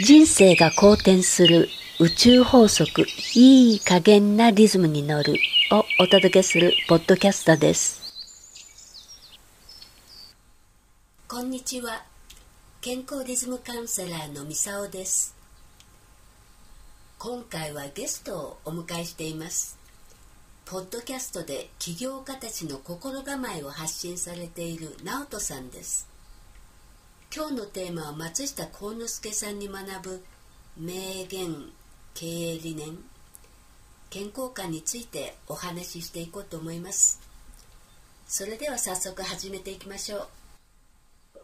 人生が好転する宇宙法則いい加減なリズムに乗るをお届けするポッドキャストです。こんにちは。健康リズムカウンセラーのみさおです。今回はゲストをお迎えしています。ポッドキャストで起業家たちの心構えを発信されている直人さんです。今日のテーマは松下幸之助さんに学ぶ名言経営理念健康観についてお話ししていこうと思います。それでは早速始めていきましょ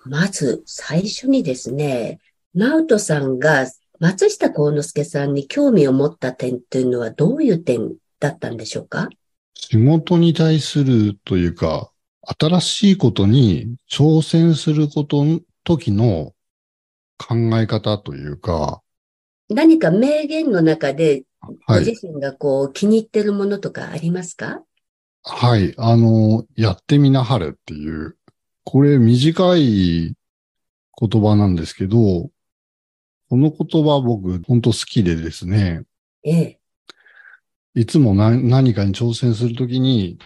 う。まず最初にですね直人さんが松下幸之助さんに興味を持った点というのはどういう点だったんでしょうか？仕事に対するというか、新しいことに挑戦すること時の考え方というか。何か名言の中で、ご自身がこう気に入ってるものとかありますか？はい。あの、やってみなはれっていう、これ短い言葉なんですけど、この言葉僕本当好きでですね。ええ。いつも何かに挑戦するときに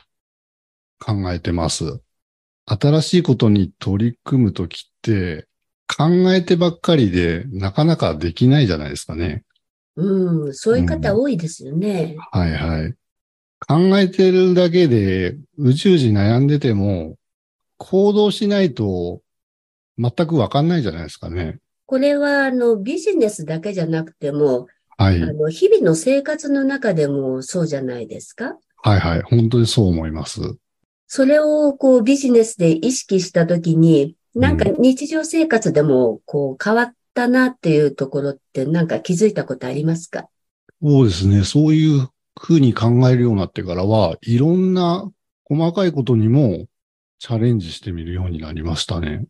考えてます。新しいことに取り組むときって、考えてばっかりでなかなかできないじゃないですかね。うん、そういう方多いですよね、うん、はいはい。考えてるだけで、宇宙人悩んでても、行動しないと全くわかんないじゃないですかね。これは、あの、ビジネスだけじゃなくても、はい。あの、日々の生活の中でもそうじゃないですか？はいはい。本当にそう思います。それをこうビジネスで意識したときに、なんか日常生活でもこう変わったなっていうところってなんか気づいたことありますか？そうですね。そういうふうに考えるようになってからは、いろんな細かいことにもチャレンジしてみるようになりましたね。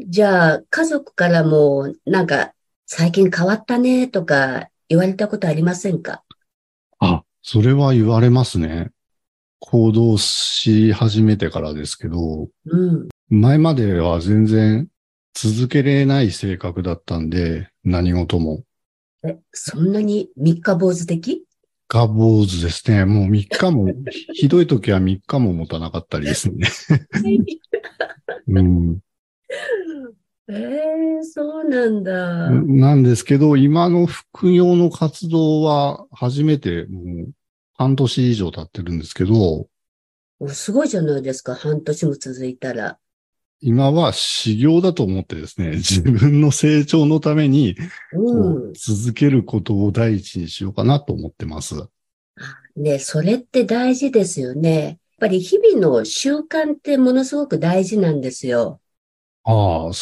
じゃあ、家族からもなんか最近変わったねとか言われたことありませんか？あ、それは言われますね。行動し始めてからですけど、うん、前までは全然続けれない性格だったんで、何事も。え、そんなに三日坊主的？三日坊主ですね。もう三日も、ひどい時は三日も持たなかったりですね。うん、ええー、そうなんだ。なんですけど、今の副業の活動は初めてもう半年以上経ってるんですけど。すごいじゃないですか、半年も続いたら。今は修行だと思ってですね、自分の成長のために、うん、続けることを第一にしようかなと思ってます。ね、それって大事ですよね。やっぱり日々の習慣ってものすごく大事なんですよ。ああ、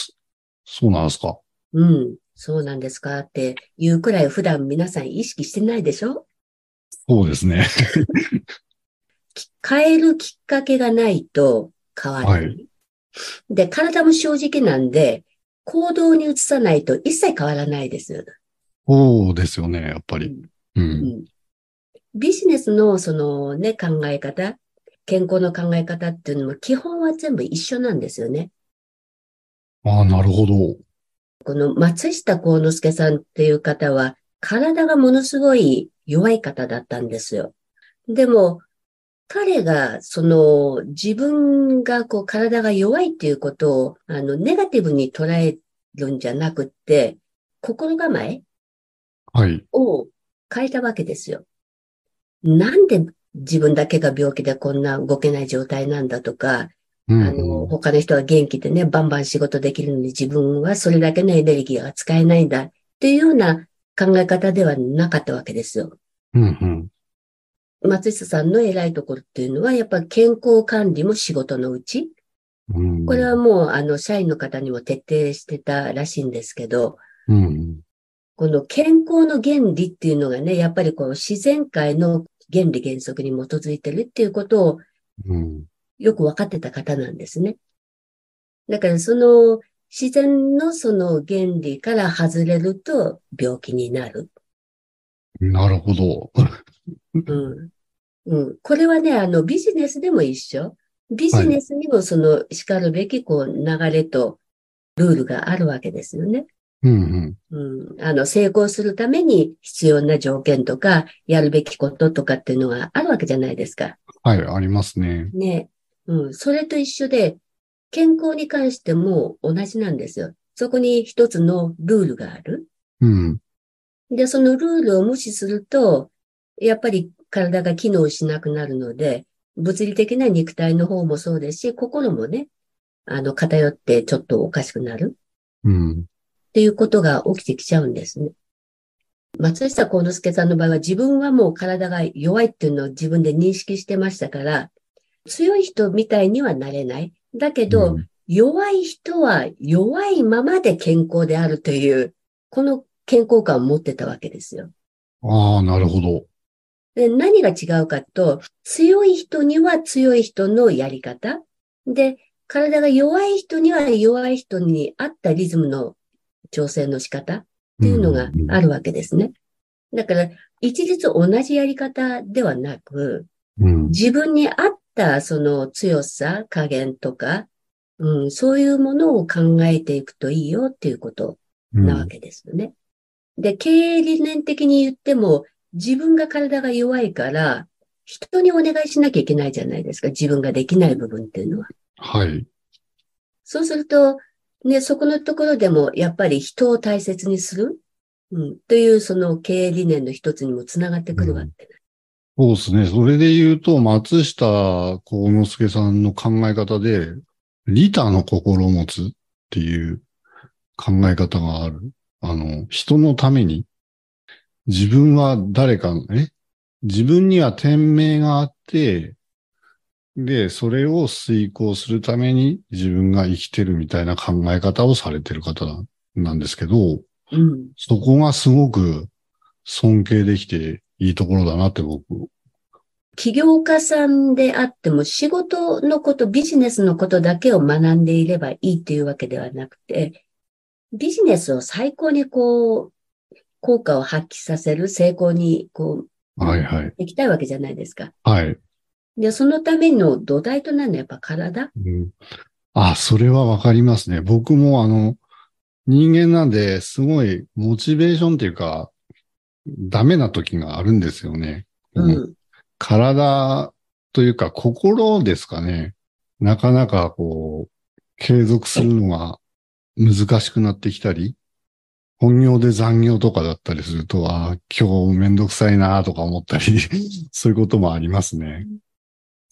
そうなんですか。うん、そうなんですかっていうくらい普段皆さん意識してないでしょ？そうですね。変えるきっかけがないと変わらない。はい、で、体も正直なんで、行動に移さないと一切変わらないです。そうですよね、やっぱり。うん、うん、ビジネスのそのね、考え方、健康の考え方っていうのも基本は全部一緒なんですよね。ああ、なるほど。この松下幸之助さんっていう方は、体がものすごい弱い方だったんですよ。でも、彼が、その、自分がこう、体が弱いっていうことを、あの、ネガティブに捉えるんじゃなくって、心構えはい。を変えたわけですよ。なんで自分だけが病気でこんな動けない状態なんだとか、あの、他の人は元気でね、バンバン仕事できるのに自分はそれだけのエネルギーが使えないんだっていうような考え方ではなかったわけですよ。うんうん松下さんの偉いところっていうのは、やっぱり健康管理も仕事のうち。うん、これはもう、あの、社員の方にも徹底してたらしいんですけど、うん、この健康の原理っていうのがね、やっぱりこの自然界の原理原則に基づいてるっていうことを、よく分かってた方なんですね。だからその自然のその原理から外れると病気になる。なるほど。うん。うん。これはね、あの、ビジネスでも一緒。ビジネスにもその、叱るべき、こう、流れと、ルールがあるわけですよね。うんうん、あの、成功するために必要な条件とか、やるべきこととかっていうのがあるわけじゃないですか。はい、ありますね。ね。うん、それと一緒で、健康に関しても同じなんですよ。そこに一つのルールがある。うん。で、そのルールを無視すると、やっぱり体が機能しなくなるので、物理的な肉体の方もそうですし、心もね、あの、偏ってちょっとおかしくなるうん。っていうことが起きてきちゃうんですね。松下幸之助さんの場合は自分はもう体が弱いっていうのを自分で認識してましたから、強い人みたいにはなれない。だけど、うん弱い人は弱いままで健康であるという、この健康感を持ってたわけですよ。ああ、なるほど。で、何が違うかと、強い人には強い人のやり方。で、体が弱い人には弱い人に合ったリズムの調整の仕方っていうのがあるわけですね。だから、一律同じやり方ではなく、うん。自分に合ったその強さ、加減とか、うん、そういうものを考えていくといいよっていうことうんなわけですよね。で、経営理念的に言っても、自分が体が弱いから、人にお願いしなきゃいけないじゃないですか。自分ができない部分っていうのは。はい。そうすると、ね、そこのところでも、やっぱり人を大切にする、うん、というその経営理念の一つにもつながってくるわけ。そうですね。それで言うと、松下幸之助さんの考え方で、利他の心を持つっていう考え方がある。あの、人のために、自分は誰かの、え？自分には天命があって、で、それを遂行するために自分が生きてるみたいな考え方をされてる方ななんですけど、うん。そこがすごく尊敬できていいところだなって僕起業家さんであっても仕事のこと、ビジネスのことだけを学んでいればいいっていうわけではなくて、ビジネスを最高にこう、効果を発揮させる、成功にこう、はいはい。できたいわけじゃないですか。はい。で、そのための土台となるのはやっぱ体？うん、あ、それはわかりますね。僕もあの、人間なんで、すごいモチベーションっていうか、ダメな時があるんですよね。ううんん。体というか心ですかね。なかなかこう、継続するのが難しくなってきたり、本業で残業とかだったりすると、あー今日めんどくさいなとか思ったり、そういうこともありますね。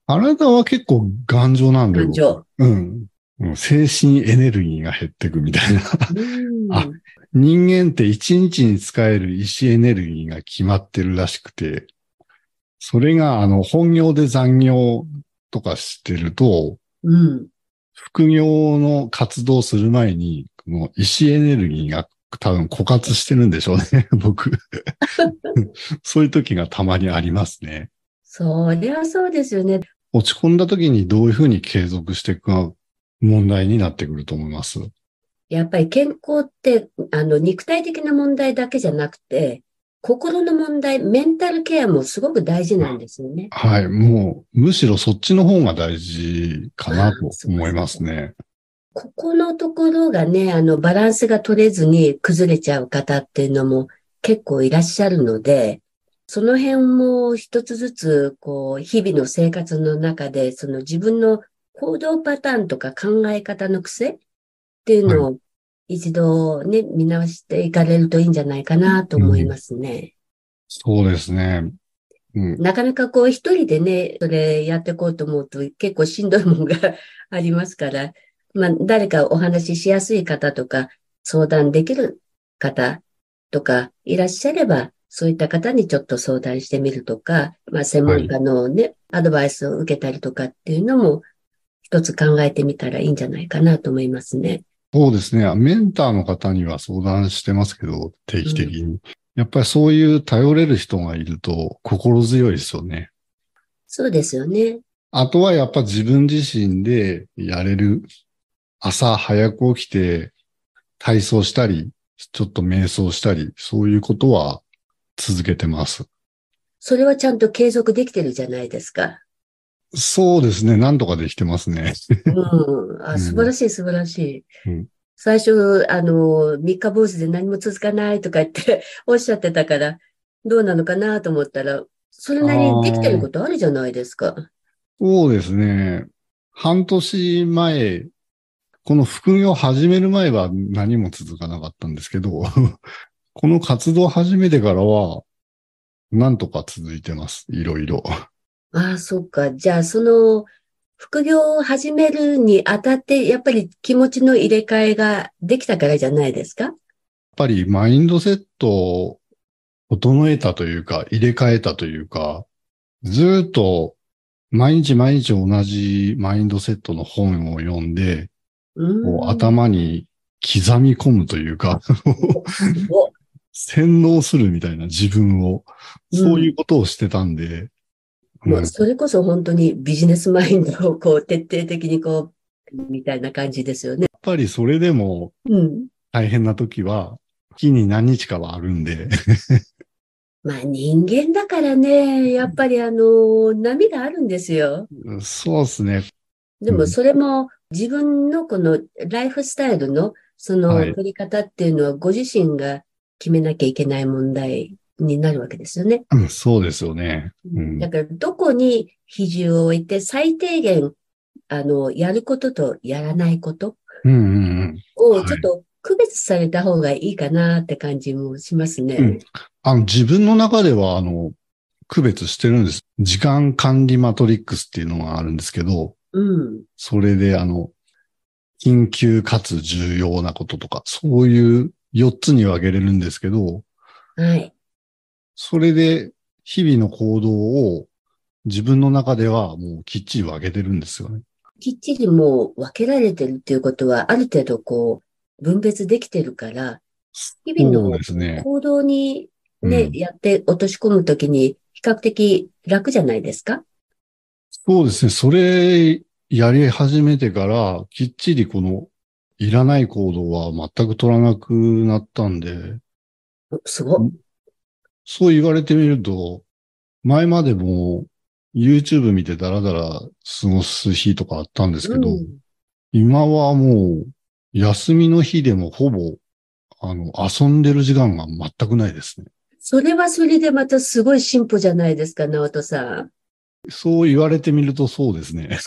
体は結構頑丈なんで、感情。うん。うん精神エネルギーが減ってくみたいな。うん。あ人間って一日に使える意志エネルギーが決まってるらしくて、それがあの本業で残業とかしてると、うん。副業の活動する前に、この意志エネルギーが多分枯渇してるんでしょうね、僕。そういう時がたまにありますね。そりゃそうですよね。落ち込んだ時にどういうふうに継続していくか問題になってくると思います。やっぱり健康って、あの、肉体的な問題だけじゃなくて、心の問題、メンタルケアもすごく大事なんですよね。はい。もう、むしろそっちの方が大事かなと思いますね。ここのところがね、あの、バランスが取れずに崩れちゃう方っていうのも結構いらっしゃるので、その辺も一つずつ、こう、日々の生活の中で、その自分の行動パターンとか考え方の癖っていうのを一度ね、見直していかれるといいんじゃないかなと思いますね。そうですね。うん。なかなかこう一人でね、それやっていこうと思うと結構しんどいもんが ありますから、まあ誰かお話ししやすい方とか、相談できる方とかいらっしゃれば、そういった方にちょっと相談してみるとか、まあ専門家のね、アドバイスを受けたりとかっていうのも一つ考えてみたらいいんじゃないかなと思いますね。そうですね。メンターの方には相談してますけど、定期的に。やっぱりそういう頼れる人がいると心強いですよね。そうですよね。あとはやっぱ自分自身でやれる。朝早く起きて体操したり、ちょっと瞑想したり、そういうことは続けてます。それはちゃんと継続できてるじゃないですか。そうですね。何とかできてますね。うん。あ、素晴らしい、素晴らしい。うん最初、あの、三日坊主で何も続かないとか言って おっしゃってたから、どうなのかなと思ったら、それなりにできてることあるじゃないですか。そうですね。半年前、この副業を始める前は何も続かなかったんですけど、この活動を始めてからは、なんとか続いてます。いろいろ。ああ、そっか。じゃあ、その、副業を始めるにあたって、やっぱり気持ちの入れ替えができたからじゃないですか？やっぱりマインドセットを整えたというか、入れ替えたというか、ずーっと毎日毎日同じマインドセットの本を読んで、うん。頭に刻み込むというか、お洗脳するみたいな自分を、そういうことをしてたんで、もううんそれこそ本当にビジネスマインドをこう徹底的にこう、みたいな感じですよね。やっぱりそれでもうん。大変な時は、月に何日かはあるんで、まあ人間だからね、やっぱりあの、波があるんですよ。そうですね。でもそれも自分のこのライフスタイルのそのはい取り方っていうのはご自身が決めなきゃいけない問題になるわけですよね。うんそうですよね。うんだからどこに比重を置いて最低限、あの、やることとやらないことうんうんうん。はいをちょっと区別された方がいいかなって感じもしますね。うんあの、自分の中では、あの、区別してるんです。時間管理マトリックスっていうのがあるんですけど、うん。それで、あの、緊急かつ重要なこととか、そういう4つに分けれるんですけど、はい。それで日々の行動を自分の中ではもうきっちり分けてるんですよね。きっちりもう分けられてるっていうことは、ある程度こう、分別できてるから、日々の。行動にね、うんやって落とし込むときに比較的楽じゃないですか？そうですね。それやり始めてから、きっちりこのいらない行動は全く取らなくなったんで、おすごい。そう言われてみると、前までも YouTube 見てダラダラ過ごす日とかあったんですけど、うん今はもう休みの日でもほぼ、あの、遊んでる時間が全くないですね。それはそれでまたすごい進歩じゃないですか、直人さそう言われてみるとそうですね。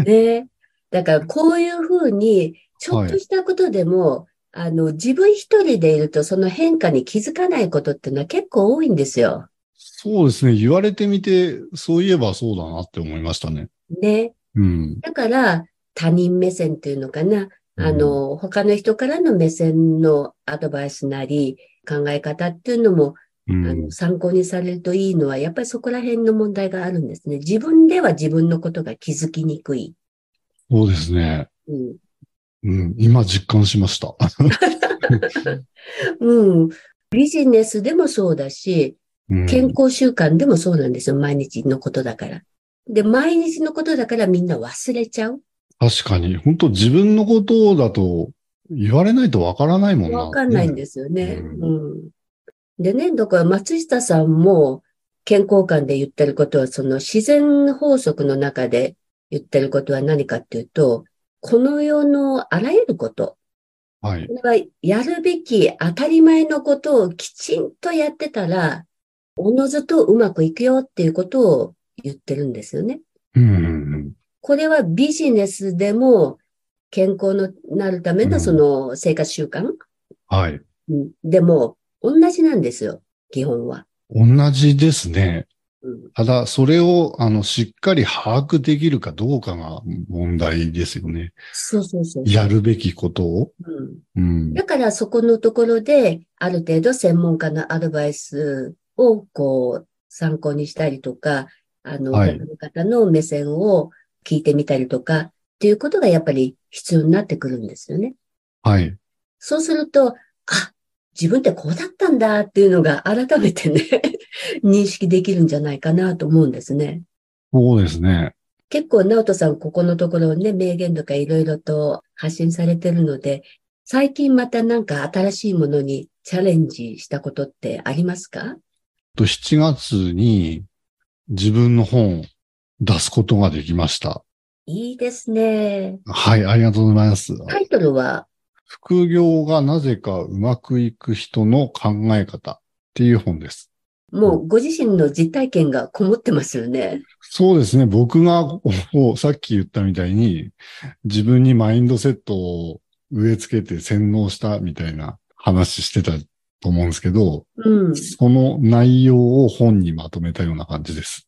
ん。ね。だからこういうふうに、ちょっとしたことでも、あの、自分一人でいるとその変化に気づかないことっていうのは結構多いんですよ。そうですね。言われてみて、そういえばそうだなって思いましたね。ね。うん。だから、他人目線っていうのかな。あの、他の人からの目線のアドバイスなり、考え方っていうのも、うん、あの参考にされるといいのは、やっぱりそこら辺の問題があるんですね。自分では自分のことが気づきにくい。そうですね。うん。うん。今実感しました。うん。ビジネスでもそうだし、うん健康習慣でもそうなんですよ。毎日のことだから。で、毎日のことだからみんな忘れちゃう。確かに。本当自分のことだと言われないとわからないもんな。わかんないんですよね。ううん。でね、だから松下さんも健康観で言ってることは、その自然法則の中で言ってることは何かっていうと、この世のあらゆること、はい。これはやるべき当たり前のことをきちんとやってたら、おのずとうまくいくよっていうことを言ってるんですよね。うんうんうん。これはビジネスでも健康のなるためのその生活習慣、はい。うんでも同じなんですよ、基本は。同じですね。うんただ、それを、あの、しっかり把握できるかどうかが問題ですよね。そうそうそう。やるべきことを。うんうん。だからそこのところで、ある程度専門家のアドバイスをこう参考にしたりとか、あの、はい方の目線を聞いてみたりとか、っていうことがやっぱり必要になってくるんですよね。はい。そうすると、あ、自分ってこうだったんだっていうのが改めてね、認識できるんじゃないかなと思うんですね。そうですね。結構、直人さん、ここのところね、名言とかいろいろと発信されてるので、最近またなんか新しいものにチャレンジしたことってありますか？と7月に自分の本を出すことができました。いいですね。はい、ありがとうございます。タイトルは、副業がなぜかうまくいく人の考え方っていう本です。もうご自身の実体験がこもってますよね。そうですね。僕が、おさっき言ったみたいに、自分にマインドセットを植え付けて洗脳したみたいな話してたと思うんですけど、うん。その内容を本にまとめたような感じです。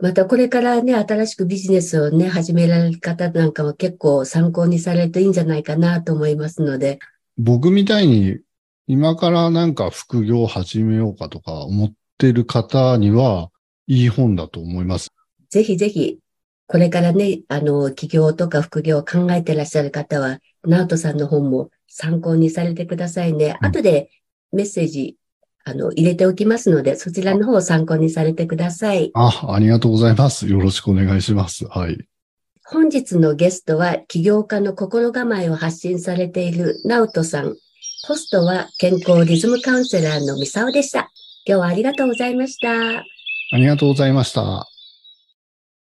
またこれからね、新しくビジネスをね、始められる方なんかも結構参考にされるといいんじゃないかなと思いますので、僕みたいに今からなんか副業を始めようかとか思ってる方にはいい本だと思います。ぜひぜひ、これからね、あの、起業とか副業を考えてらっしゃる方は、ナオトさんの本も参考にされてくださいね。うん後でメッセージ、あの、入れておきますので、そちらの方を参考にされてください。あ、ありがとうございます。よろしくお願いします。はい。本日のゲストは起業家の心構えを発信されているナオトさん。ホストは健康リズムカウンセラーのミサオでした。今日はありがとうございました。ありがとうございました。